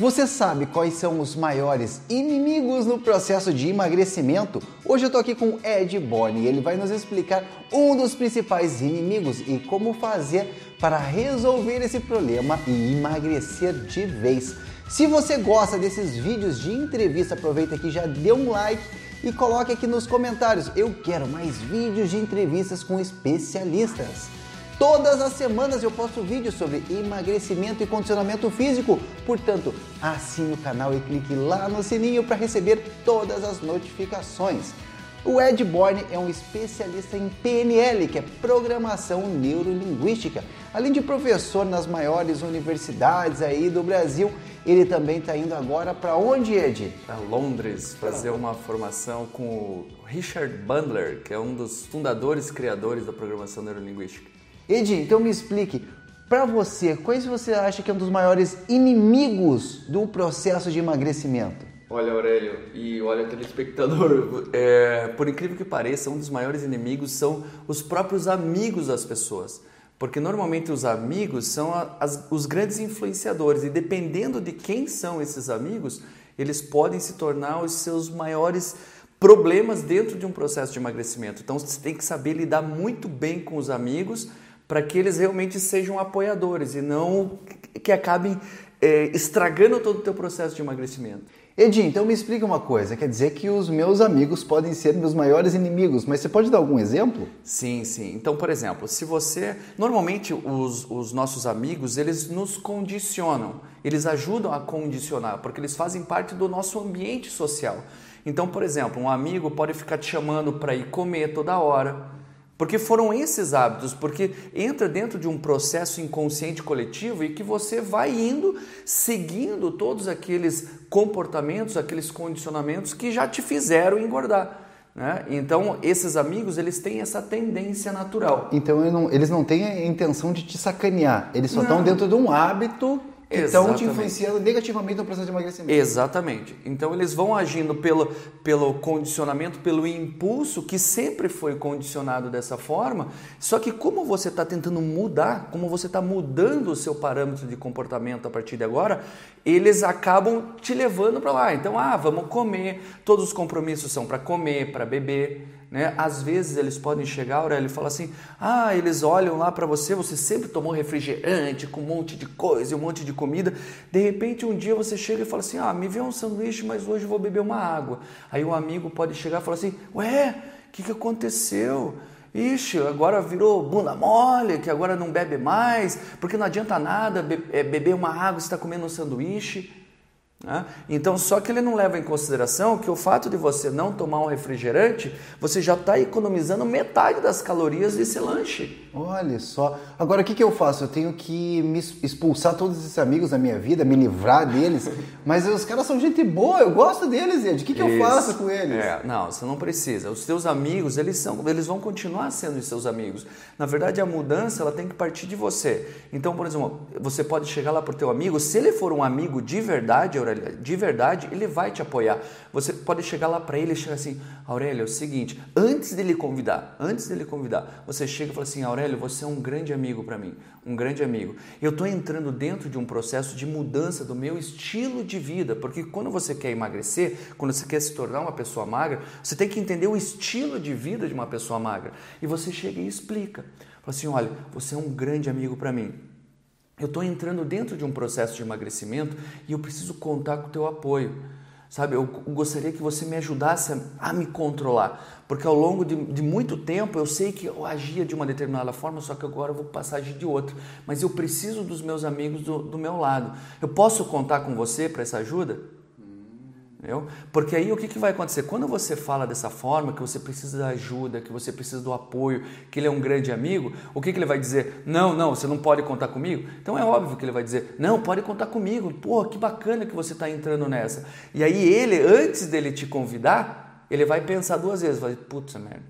Você sabe quais são os maiores inimigos no processo de emagrecimento? Hoje eu tô aqui com Ed Borne e ele vai nos explicar um dos principais inimigos e como fazer para resolver esse problema e emagrecer de vez. Se você gosta desses vídeos de entrevista, aproveita aqui já dê um like e coloque aqui nos comentários. Eu quero mais vídeos de entrevistas com especialistas. Todas as semanas eu posto vídeos sobre emagrecimento e condicionamento físico. Portanto, assine o canal e clique lá no sininho para receber todas as notificações. O Ed Borne é um especialista em PNL, que é Programação Neurolinguística. Além de professor nas maiores universidades aí do Brasil, ele também está indo agora para onde, Ed? Para Londres, fazer uma formação com o Richard Bandler, que é um dos fundadores e criadores da Programação Neurolinguística. Edi, então me explique, para você, quais você acha que é um dos maiores inimigos do processo de emagrecimento? Olha, Aurélio, e olha, telespectador, é, por incrível que pareça, um dos maiores inimigos são os próprios amigos das pessoas. Porque normalmente os amigos são as, os grandes influenciadores, e dependendo de quem são esses amigos, eles podem se tornar os seus maiores problemas dentro de um processo de emagrecimento. Então você tem que saber lidar muito bem com os amigos para que eles realmente sejam apoiadores e não que acabem é, estragando todo o teu processo de emagrecimento. Edi, então me explica uma coisa, quer dizer que os meus amigos podem ser meus maiores inimigos, mas você pode dar algum exemplo? Sim, sim. Então, por exemplo, se você... Normalmente os, os nossos amigos, eles nos condicionam, eles ajudam a condicionar, porque eles fazem parte do nosso ambiente social. Então, por exemplo, um amigo pode ficar te chamando para ir comer toda hora, porque foram esses hábitos, porque entra dentro de um processo inconsciente coletivo e que você vai indo seguindo todos aqueles comportamentos, aqueles condicionamentos que já te fizeram engordar. Né? Então, esses amigos, eles têm essa tendência natural. Então, eles não têm a intenção de te sacanear, eles só não. estão dentro de um hábito que estão te influenciando negativamente no processo de emagrecimento. Exatamente. Então eles vão agindo pelo, pelo condicionamento, pelo impulso que sempre foi condicionado dessa forma. Só que como você está tentando mudar, como você está mudando o seu parâmetro de comportamento a partir de agora, eles acabam te levando para lá. Então, ah, vamos comer. Todos os compromissos são para comer, para beber. Né? Às vezes eles podem chegar, Aurélio, e falar assim: ah, eles olham lá para você, você sempre tomou refrigerante com um monte de coisa um monte de comida. De repente, um dia você chega e fala assim: ah, me vê um sanduíche, mas hoje vou beber uma água. Aí o amigo pode chegar e falar assim: ué, o que, que aconteceu? Ixi, agora virou bunda mole, que agora não bebe mais, porque não adianta nada é, beber uma água se está comendo um sanduíche. Né? Então, só que ele não leva em consideração que o fato de você não tomar um refrigerante, você já está economizando metade das calorias desse lanche. Olha só. Agora, o que, que eu faço? Eu tenho que me expulsar todos esses amigos da minha vida, me livrar deles. Mas os caras são gente boa, eu gosto deles, Ed. O que, que eu faço com eles? É, não, você não precisa. Os teus amigos, eles, são, eles vão continuar sendo os seus amigos. Na verdade, a mudança ela tem que partir de você. Então, por exemplo, você pode chegar lá para o teu amigo, se ele for um amigo de verdade, de verdade, ele vai te apoiar. Você pode chegar lá para ele e chegar assim, Aurélio, é o seguinte, antes dele convidar, antes dele convidar, você chega e fala assim, Aurélio, você é um grande amigo para mim, um grande amigo. Eu estou entrando dentro de um processo de mudança do meu estilo de vida, porque quando você quer emagrecer, quando você quer se tornar uma pessoa magra, você tem que entender o estilo de vida de uma pessoa magra. E você chega e explica. Fala assim, olha, você é um grande amigo para mim. Eu estou entrando dentro de um processo de emagrecimento e eu preciso contar com o teu apoio. Sabe, eu gostaria que você me ajudasse a, a me controlar, porque ao longo de, de, muito tempo eu sei que eu agia de uma determinada forma, só que agora eu vou passar de outra. Mas eu preciso dos meus amigos do, do meu lado. Eu posso contar com você para essa ajuda? Entendeu? Porque aí o que, que vai acontecer? Quando você fala dessa forma, que você precisa da ajuda, que você precisa do apoio, que ele é um grande amigo, o que, que ele vai dizer? Não, não, você não pode contar comigo? Então é óbvio que ele vai dizer, não, pode contar comigo, pô, que bacana que você está entrando nessa. E aí ele, antes dele te convidar, ele vai pensar duas vezes, vai, putz, merda,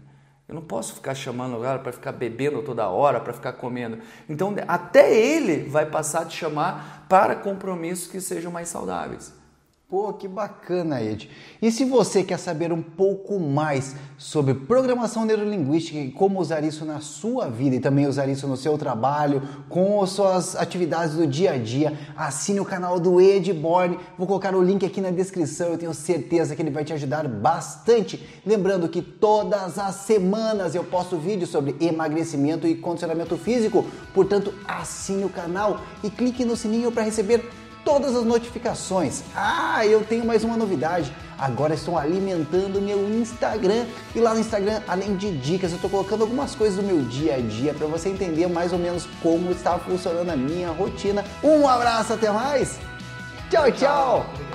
eu não posso ficar chamando o cara para ficar bebendo toda hora, para ficar comendo. Então até ele vai passar a te chamar para compromissos que sejam mais saudáveis. Pô, que bacana, Ed. E se você quer saber um pouco mais sobre programação neurolinguística e como usar isso na sua vida e também usar isso no seu trabalho, com as suas atividades do dia a dia, assine o canal do Ed Borne. Vou colocar o link aqui na descrição, eu tenho certeza que ele vai te ajudar bastante. Lembrando que todas as semanas eu posto vídeos sobre emagrecimento e condicionamento físico, portanto, assine o canal e clique no sininho para receber todas as notificações. Ah, eu tenho mais uma novidade. Agora estou alimentando meu Instagram e lá no Instagram, além de dicas, eu estou colocando algumas coisas do meu dia a dia para você entender mais ou menos como está funcionando a minha rotina. Um abraço, até mais. Tchau, tchau.